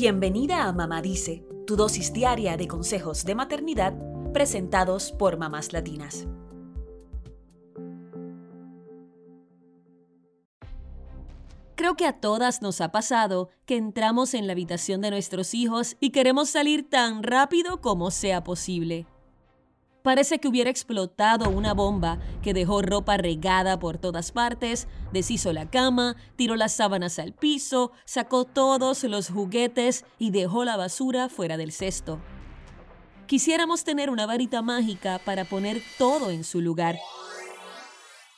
Bienvenida a Mamá Dice, tu dosis diaria de consejos de maternidad presentados por mamás latinas. Creo que a todas nos ha pasado que entramos en la habitación de nuestros hijos y queremos salir tan rápido como sea posible. Parece que hubiera explotado una bomba que dejó ropa regada por todas partes, deshizo la cama, tiró las sábanas al piso, sacó todos los juguetes y dejó la basura fuera del cesto. Quisiéramos tener una varita mágica para poner todo en su lugar.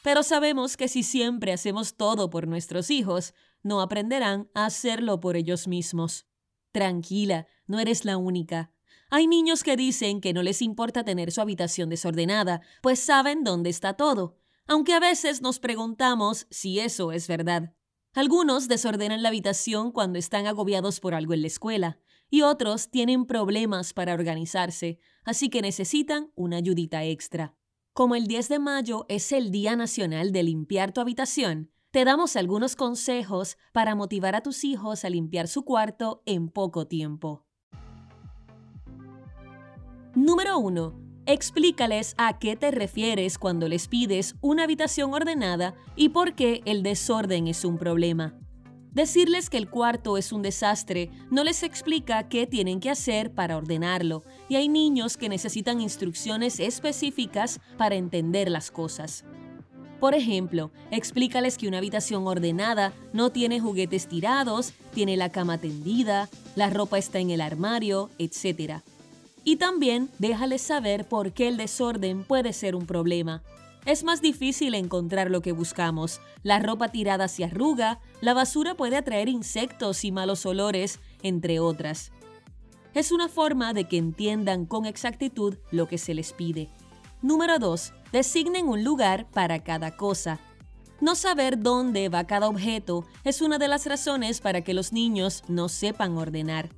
Pero sabemos que si siempre hacemos todo por nuestros hijos, no aprenderán a hacerlo por ellos mismos. Tranquila, no eres la única. Hay niños que dicen que no les importa tener su habitación desordenada, pues saben dónde está todo, aunque a veces nos preguntamos si eso es verdad. Algunos desordenan la habitación cuando están agobiados por algo en la escuela, y otros tienen problemas para organizarse, así que necesitan una ayudita extra. Como el 10 de mayo es el Día Nacional de Limpiar tu Habitación, te damos algunos consejos para motivar a tus hijos a limpiar su cuarto en poco tiempo. Número 1. Explícales a qué te refieres cuando les pides una habitación ordenada y por qué el desorden es un problema. Decirles que el cuarto es un desastre no les explica qué tienen que hacer para ordenarlo, y hay niños que necesitan instrucciones específicas para entender las cosas. Por ejemplo, explícales que una habitación ordenada no tiene juguetes tirados, tiene la cama tendida, la ropa está en el armario, etc. Y también déjales saber por qué el desorden puede ser un problema. Es más difícil encontrar lo que buscamos. La ropa tirada se arruga, la basura puede atraer insectos y malos olores, entre otras. Es una forma de que entiendan con exactitud lo que se les pide. Número 2. Designen un lugar para cada cosa. No saber dónde va cada objeto es una de las razones para que los niños no sepan ordenar.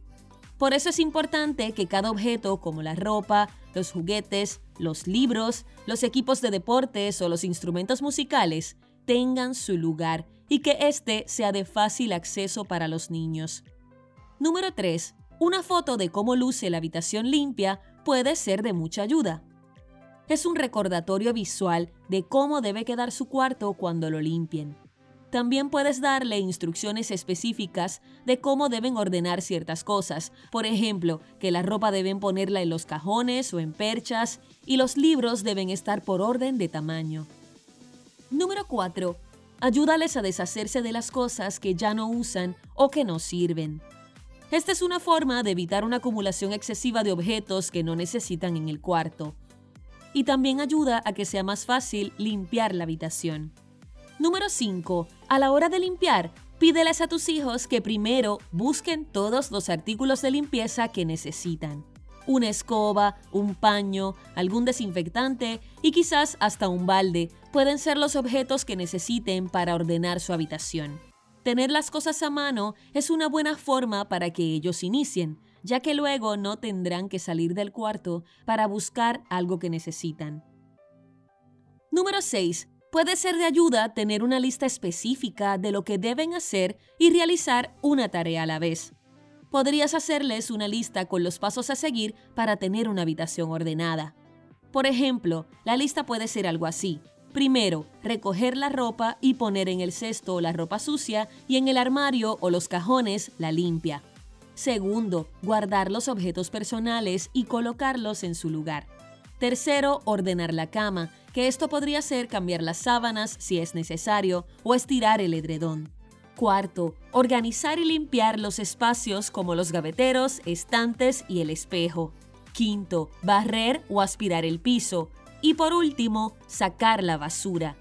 Por eso es importante que cada objeto, como la ropa, los juguetes, los libros, los equipos de deportes o los instrumentos musicales, tengan su lugar y que éste sea de fácil acceso para los niños. Número 3. Una foto de cómo luce la habitación limpia puede ser de mucha ayuda. Es un recordatorio visual de cómo debe quedar su cuarto cuando lo limpien. También puedes darle instrucciones específicas de cómo deben ordenar ciertas cosas. Por ejemplo, que la ropa deben ponerla en los cajones o en perchas y los libros deben estar por orden de tamaño. Número 4. Ayúdales a deshacerse de las cosas que ya no usan o que no sirven. Esta es una forma de evitar una acumulación excesiva de objetos que no necesitan en el cuarto. Y también ayuda a que sea más fácil limpiar la habitación. Número 5. A la hora de limpiar, pídeles a tus hijos que primero busquen todos los artículos de limpieza que necesitan. Una escoba, un paño, algún desinfectante y quizás hasta un balde pueden ser los objetos que necesiten para ordenar su habitación. Tener las cosas a mano es una buena forma para que ellos inicien, ya que luego no tendrán que salir del cuarto para buscar algo que necesitan. Número 6. Puede ser de ayuda tener una lista específica de lo que deben hacer y realizar una tarea a la vez. Podrías hacerles una lista con los pasos a seguir para tener una habitación ordenada. Por ejemplo, la lista puede ser algo así. Primero, recoger la ropa y poner en el cesto la ropa sucia y en el armario o los cajones la limpia. Segundo, guardar los objetos personales y colocarlos en su lugar. Tercero, ordenar la cama, que esto podría ser cambiar las sábanas si es necesario o estirar el edredón. Cuarto, organizar y limpiar los espacios como los gaveteros, estantes y el espejo. Quinto, barrer o aspirar el piso. Y por último, sacar la basura.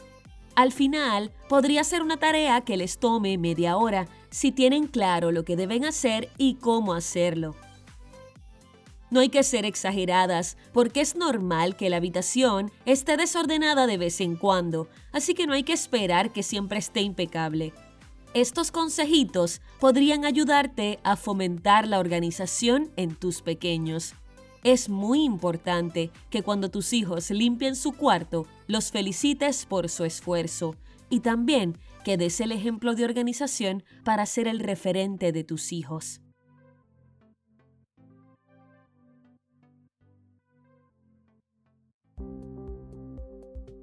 Al final, podría ser una tarea que les tome media hora si tienen claro lo que deben hacer y cómo hacerlo. No hay que ser exageradas, porque es normal que la habitación esté desordenada de vez en cuando, así que no hay que esperar que siempre esté impecable. Estos consejitos podrían ayudarte a fomentar la organización en tus pequeños. Es muy importante que cuando tus hijos limpien su cuarto, los felicites por su esfuerzo y también que des el ejemplo de organización para ser el referente de tus hijos.